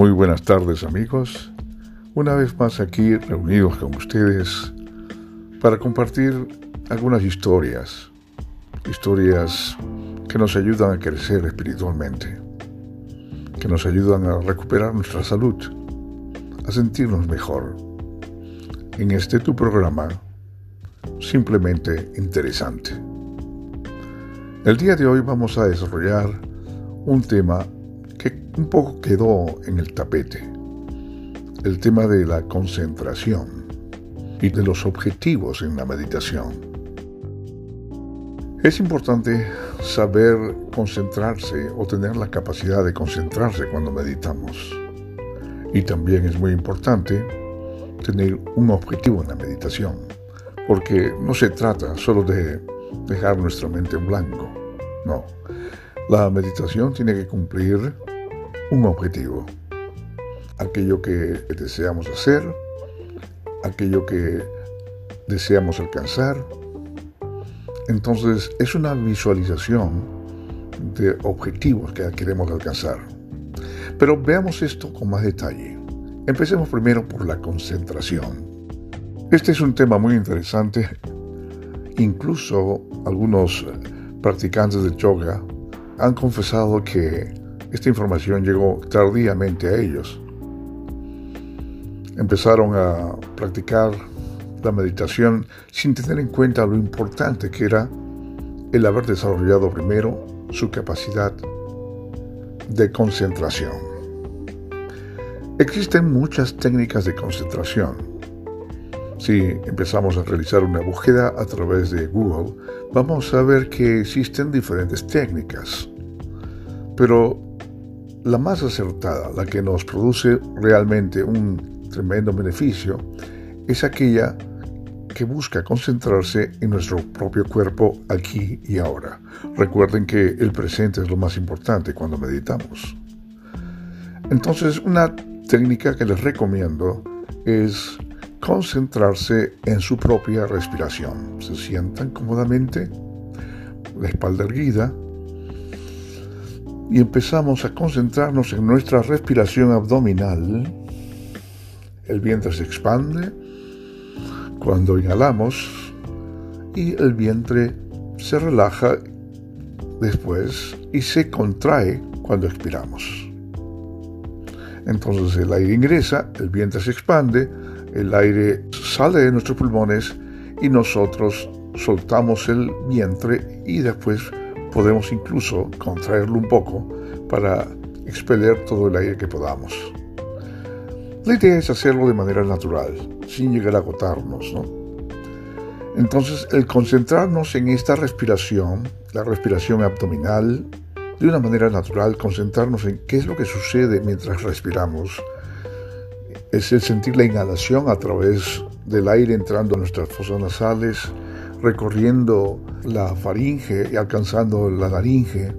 Muy buenas tardes amigos, una vez más aquí reunidos con ustedes para compartir algunas historias, historias que nos ayudan a crecer espiritualmente, que nos ayudan a recuperar nuestra salud, a sentirnos mejor. En este tu programa, simplemente interesante. El día de hoy vamos a desarrollar un tema que un poco quedó en el tapete, el tema de la concentración y de los objetivos en la meditación. Es importante saber concentrarse o tener la capacidad de concentrarse cuando meditamos. Y también es muy importante tener un objetivo en la meditación, porque no se trata solo de dejar nuestra mente en blanco. No. La meditación tiene que cumplir un objetivo. Aquello que deseamos hacer, aquello que deseamos alcanzar. Entonces es una visualización de objetivos que queremos alcanzar. Pero veamos esto con más detalle. Empecemos primero por la concentración. Este es un tema muy interesante. Incluso algunos practicantes de yoga han confesado que esta información llegó tardíamente a ellos. Empezaron a practicar la meditación sin tener en cuenta lo importante que era el haber desarrollado primero su capacidad de concentración. Existen muchas técnicas de concentración si empezamos a realizar una búsqueda a través de Google, vamos a ver que existen diferentes técnicas. Pero la más acertada, la que nos produce realmente un tremendo beneficio, es aquella que busca concentrarse en nuestro propio cuerpo aquí y ahora. Recuerden que el presente es lo más importante cuando meditamos. Entonces, una técnica que les recomiendo es concentrarse en su propia respiración. Se sientan cómodamente, la espalda erguida, y empezamos a concentrarnos en nuestra respiración abdominal. El vientre se expande cuando inhalamos y el vientre se relaja después y se contrae cuando expiramos. Entonces el aire ingresa, el vientre se expande, el aire sale de nuestros pulmones y nosotros soltamos el vientre y después podemos incluso contraerlo un poco para expeler todo el aire que podamos. La idea es hacerlo de manera natural, sin llegar a agotarnos, Entonces, el concentrarnos en esta respiración, la respiración abdominal, de una manera natural, concentrarnos en qué es lo que sucede mientras respiramos, es el sentir la inhalación a través del aire entrando a nuestras fosas nasales, recorriendo la faringe y alcanzando la laringe.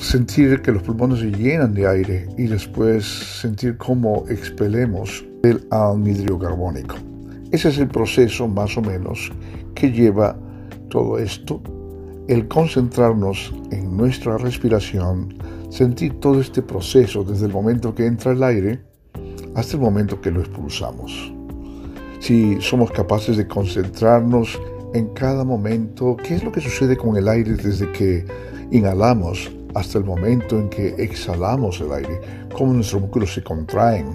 Sentir que los pulmones se llenan de aire y después sentir cómo expelemos el anhidrio carbónico. Ese es el proceso más o menos que lleva todo esto, el concentrarnos en nuestra respiración sentir todo este proceso desde el momento que entra el aire hasta el momento que lo expulsamos. Si somos capaces de concentrarnos en cada momento, qué es lo que sucede con el aire desde que inhalamos hasta el momento en que exhalamos el aire, cómo nuestros músculos se contraen,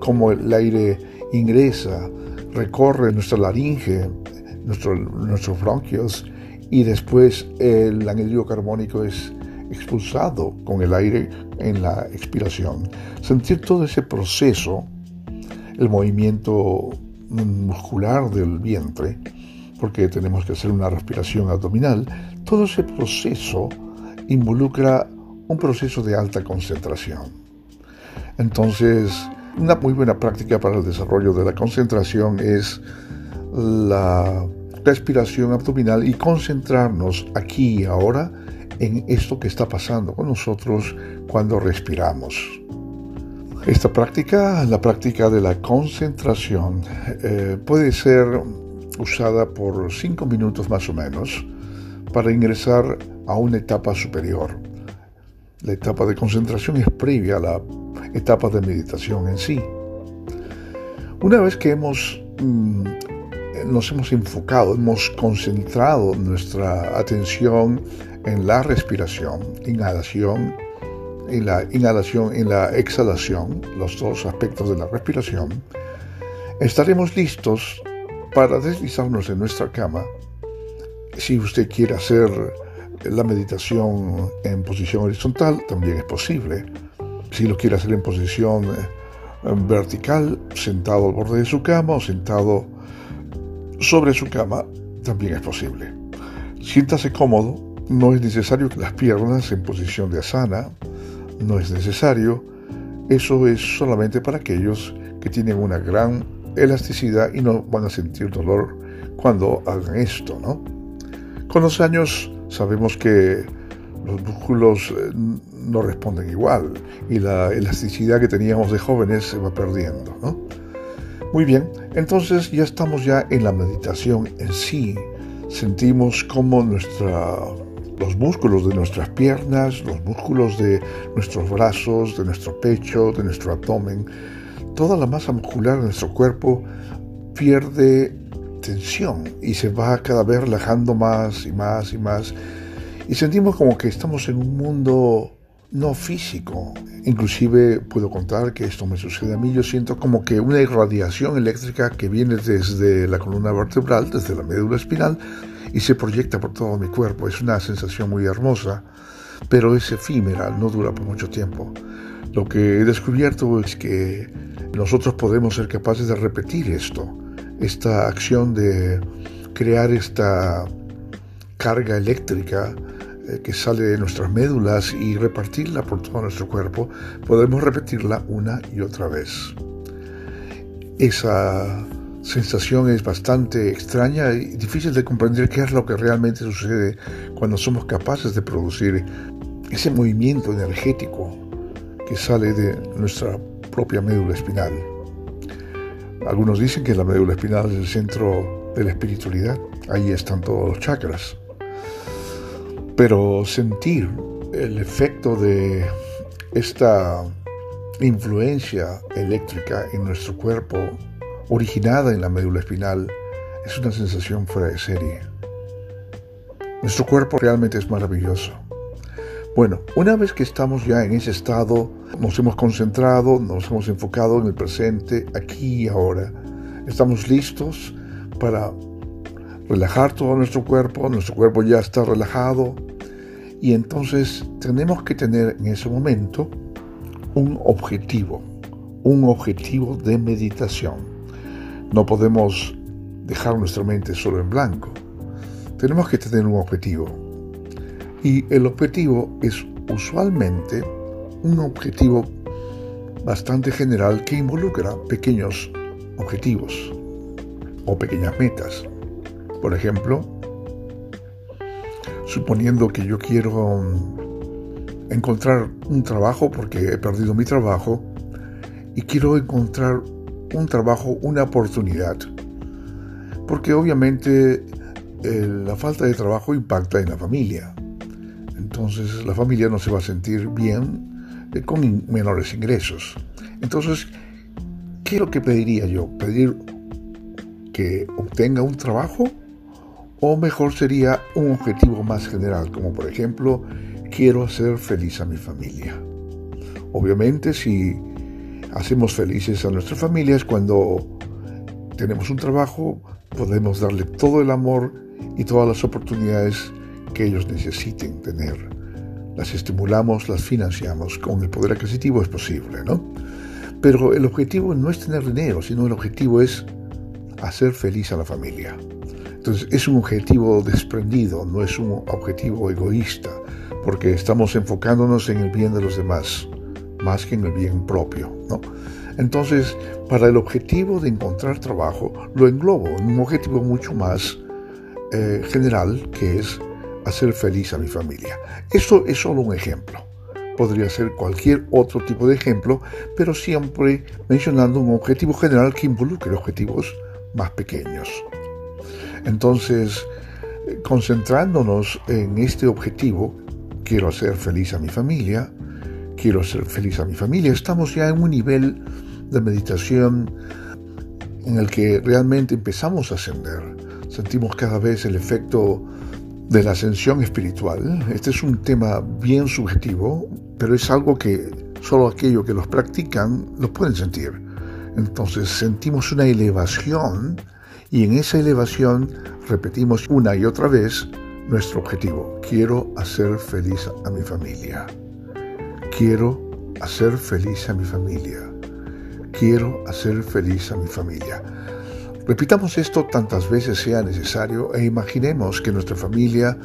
cómo el aire ingresa, recorre nuestra laringe, nuestros bronquios y después el anhídrido carbónico es expulsado con el aire en la expiración. Sentir todo ese proceso, el movimiento muscular del vientre, porque tenemos que hacer una respiración abdominal, todo ese proceso involucra un proceso de alta concentración. Entonces, una muy buena práctica para el desarrollo de la concentración es la respiración abdominal y concentrarnos aquí y ahora en esto que está pasando con nosotros cuando respiramos. Esta práctica, la práctica de la concentración, eh, puede ser usada por cinco minutos más o menos para ingresar a una etapa superior. La etapa de concentración es previa a la etapa de meditación en sí. Una vez que hemos, mm, nos hemos enfocado, hemos concentrado nuestra atención en la respiración, inhalación, en la inhalación, en la exhalación, los dos aspectos de la respiración, estaremos listos para deslizarnos en nuestra cama. Si usted quiere hacer la meditación en posición horizontal, también es posible. Si lo quiere hacer en posición eh, vertical, sentado al borde de su cama o sentado sobre su cama, también es posible. Siéntase cómodo, no es necesario que las piernas en posición de asana, no es necesario. Eso es solamente para aquellos que tienen una gran elasticidad y no van a sentir dolor cuando hagan esto, ¿no? Con los años sabemos que los músculos eh, no responden igual y la elasticidad que teníamos de jóvenes se va perdiendo, ¿no? Muy bien, entonces ya estamos ya en la meditación en sí. Sentimos cómo nuestra los músculos de nuestras piernas, los músculos de nuestros brazos, de nuestro pecho, de nuestro abdomen, toda la masa muscular de nuestro cuerpo pierde tensión y se va cada vez relajando más y más y más. Y sentimos como que estamos en un mundo no físico. Inclusive puedo contar que esto me sucede a mí. Yo siento como que una irradiación eléctrica que viene desde la columna vertebral, desde la médula espinal, y se proyecta por todo mi cuerpo. Es una sensación muy hermosa, pero es efímera, no dura por mucho tiempo. Lo que he descubierto es que nosotros podemos ser capaces de repetir esto, esta acción de crear esta carga eléctrica que sale de nuestras médulas y repartirla por todo nuestro cuerpo, podemos repetirla una y otra vez. Esa sensación es bastante extraña y difícil de comprender qué es lo que realmente sucede cuando somos capaces de producir ese movimiento energético que sale de nuestra propia médula espinal. Algunos dicen que la médula espinal es el centro de la espiritualidad, ahí están todos los chakras. Pero sentir el efecto de esta influencia eléctrica en nuestro cuerpo originada en la médula espinal, es una sensación fuera de serie. Nuestro cuerpo realmente es maravilloso. Bueno, una vez que estamos ya en ese estado, nos hemos concentrado, nos hemos enfocado en el presente, aquí y ahora. Estamos listos para relajar todo nuestro cuerpo, nuestro cuerpo ya está relajado y entonces tenemos que tener en ese momento un objetivo, un objetivo de meditación. No podemos dejar nuestra mente solo en blanco. Tenemos que tener un objetivo. Y el objetivo es usualmente un objetivo bastante general que involucra pequeños objetivos o pequeñas metas. Por ejemplo, suponiendo que yo quiero encontrar un trabajo porque he perdido mi trabajo y quiero encontrar un trabajo, una oportunidad. Porque obviamente la falta de trabajo impacta en la familia. Entonces la familia no se va a sentir bien eh, con menores ingresos. Entonces, ¿qué es lo que pediría yo? ¿Pedir que obtenga un trabajo? O mejor sería un objetivo más general, como por ejemplo, quiero hacer feliz a mi familia. Obviamente, si hacemos felices a nuestras familias cuando tenemos un trabajo, podemos darle todo el amor y todas las oportunidades que ellos necesiten tener. Las estimulamos, las financiamos. Con el poder adquisitivo es posible, ¿no? Pero el objetivo no es tener dinero, sino el objetivo es hacer feliz a la familia. Entonces es un objetivo desprendido, no es un objetivo egoísta, porque estamos enfocándonos en el bien de los demás más que en el bien propio. ¿no? Entonces, para el objetivo de encontrar trabajo, lo englobo en un objetivo mucho más eh, general, que es hacer feliz a mi familia. Esto es solo un ejemplo. Podría ser cualquier otro tipo de ejemplo, pero siempre mencionando un objetivo general que involucre objetivos más pequeños. Entonces, concentrándonos en este objetivo, quiero hacer feliz a mi familia, quiero ser feliz a mi familia. Estamos ya en un nivel de meditación en el que realmente empezamos a ascender. Sentimos cada vez el efecto de la ascensión espiritual. Este es un tema bien subjetivo, pero es algo que solo aquellos que los practican lo pueden sentir. Entonces sentimos una elevación y en esa elevación repetimos una y otra vez nuestro objetivo. Quiero hacer feliz a mi familia. Quiero hacer feliz a mi familia. Quiero hacer feliz a mi familia. Repitamos esto tantas veces sea necesario e imaginemos que nuestra familia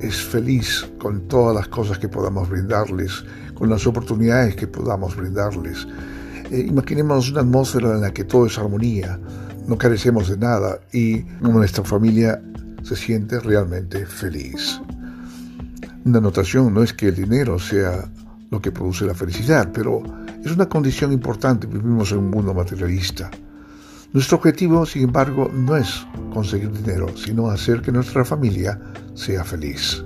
es feliz con todas las cosas que podamos brindarles, con las oportunidades que podamos brindarles. Eh, imaginemos una atmósfera en la que todo es armonía, no carecemos de nada y nuestra familia se siente realmente feliz. Una notación no es que el dinero sea lo que produce la felicidad, pero es una condición importante. Vivimos en un mundo materialista. Nuestro objetivo, sin embargo, no es conseguir dinero, sino hacer que nuestra familia sea feliz.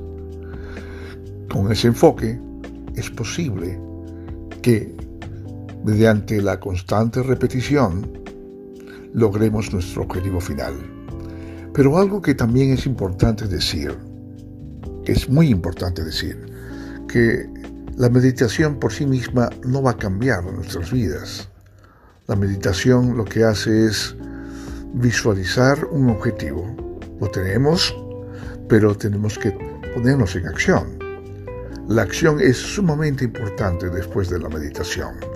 Con ese enfoque es posible que, mediante la constante repetición, logremos nuestro objetivo final. Pero algo que también es importante decir, es muy importante decir, que la meditación por sí misma no va a cambiar nuestras vidas. La meditación lo que hace es visualizar un objetivo. Lo tenemos, pero tenemos que ponernos en acción. La acción es sumamente importante después de la meditación.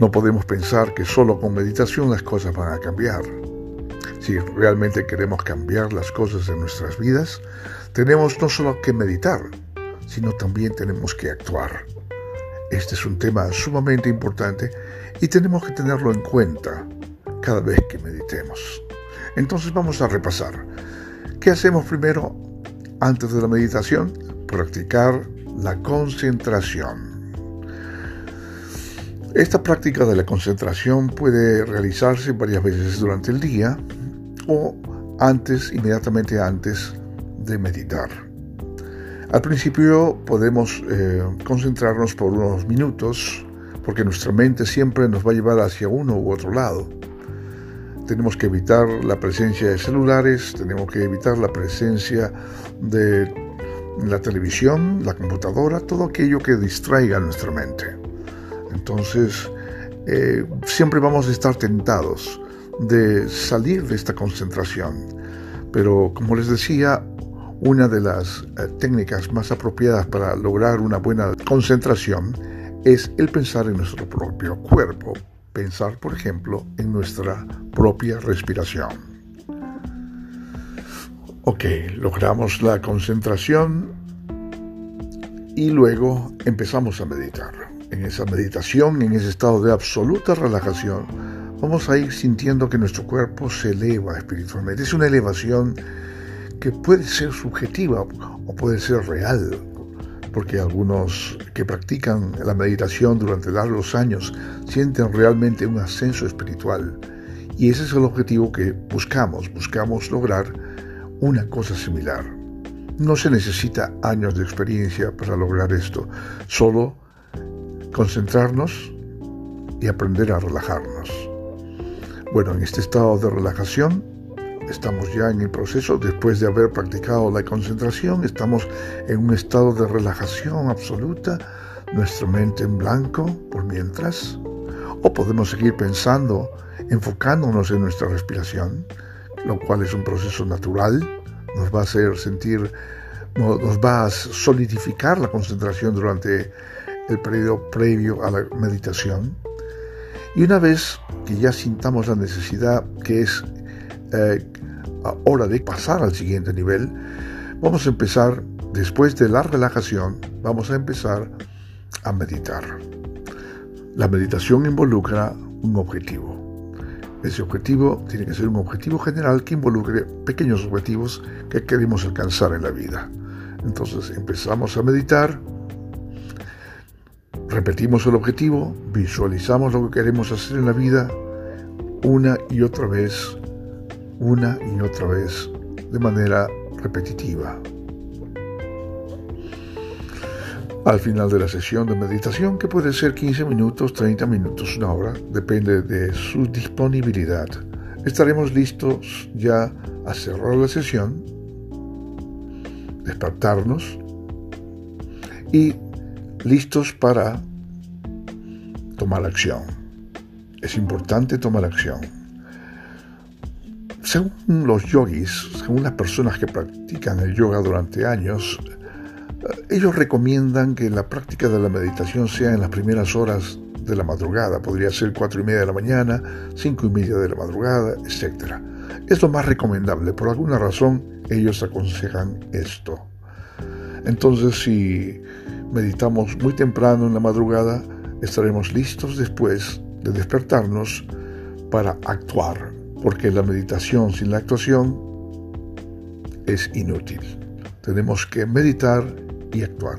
No podemos pensar que solo con meditación las cosas van a cambiar. Si realmente queremos cambiar las cosas en nuestras vidas, tenemos no solo que meditar, sino también tenemos que actuar. Este es un tema sumamente importante y tenemos que tenerlo en cuenta cada vez que meditemos. Entonces vamos a repasar. ¿Qué hacemos primero antes de la meditación? Practicar la concentración. Esta práctica de la concentración puede realizarse varias veces durante el día o antes, inmediatamente antes de meditar. Al principio podemos eh, concentrarnos por unos minutos porque nuestra mente siempre nos va a llevar hacia uno u otro lado. Tenemos que evitar la presencia de celulares, tenemos que evitar la presencia de la televisión, la computadora, todo aquello que distraiga nuestra mente. Entonces, eh, siempre vamos a estar tentados de salir de esta concentración. Pero como les decía, una de las eh, técnicas más apropiadas para lograr una buena concentración es el pensar en nuestro propio cuerpo, pensar, por ejemplo, en nuestra propia respiración. Ok, logramos la concentración y luego empezamos a meditar. En esa meditación, en ese estado de absoluta relajación, vamos a ir sintiendo que nuestro cuerpo se eleva espiritualmente. Es una elevación que puede ser subjetiva o puede ser real, porque algunos que practican la meditación durante largos años sienten realmente un ascenso espiritual. Y ese es el objetivo que buscamos, buscamos lograr una cosa similar. No se necesita años de experiencia para lograr esto, solo concentrarnos y aprender a relajarnos. Bueno, en este estado de relajación Estamos ya en el proceso, después de haber practicado la concentración, estamos en un estado de relajación absoluta, nuestra mente en blanco por mientras. O podemos seguir pensando, enfocándonos en nuestra respiración, lo cual es un proceso natural, nos va a hacer sentir, nos va a solidificar la concentración durante el periodo previo a la meditación. Y una vez que ya sintamos la necesidad que es eh, hora de pasar al siguiente nivel, vamos a empezar, después de la relajación, vamos a empezar a meditar. La meditación involucra un objetivo. Ese objetivo tiene que ser un objetivo general que involucre pequeños objetivos que queremos alcanzar en la vida. Entonces empezamos a meditar, repetimos el objetivo, visualizamos lo que queremos hacer en la vida una y otra vez una y otra vez de manera repetitiva. al final de la sesión de meditación, que puede ser 15 minutos, 30 minutos, una hora, depende de su disponibilidad. Estaremos listos ya a cerrar la sesión, despertarnos y listos para tomar acción. Es importante tomar acción. Según los yogis, según las personas que practican el yoga durante años, ellos recomiendan que la práctica de la meditación sea en las primeras horas de la madrugada, podría ser cuatro y media de la mañana, cinco y media de la madrugada, etc. Es lo más recomendable, por alguna razón ellos aconsejan esto. Entonces, si meditamos muy temprano en la madrugada, estaremos listos después de despertarnos para actuar, porque la meditación sin la actuación es inútil. Tenemos que meditar y actuar.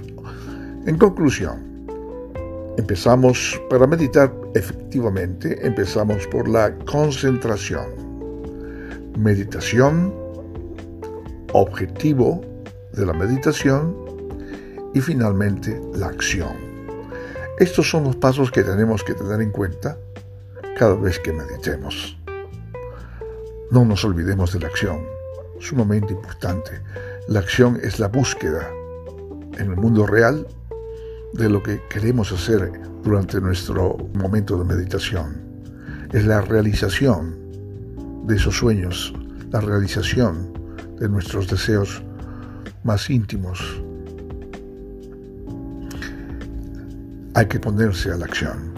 En conclusión, empezamos para meditar efectivamente, empezamos por la concentración. Meditación, objetivo de la meditación y finalmente la acción. Estos son los pasos que tenemos que tener en cuenta cada vez que meditemos. No nos olvidemos de la acción, sumamente importante. La acción es la búsqueda en el mundo real de lo que queremos hacer durante nuestro momento de meditación. Es la realización de esos sueños, la realización de nuestros deseos más íntimos. Hay que ponerse a la acción.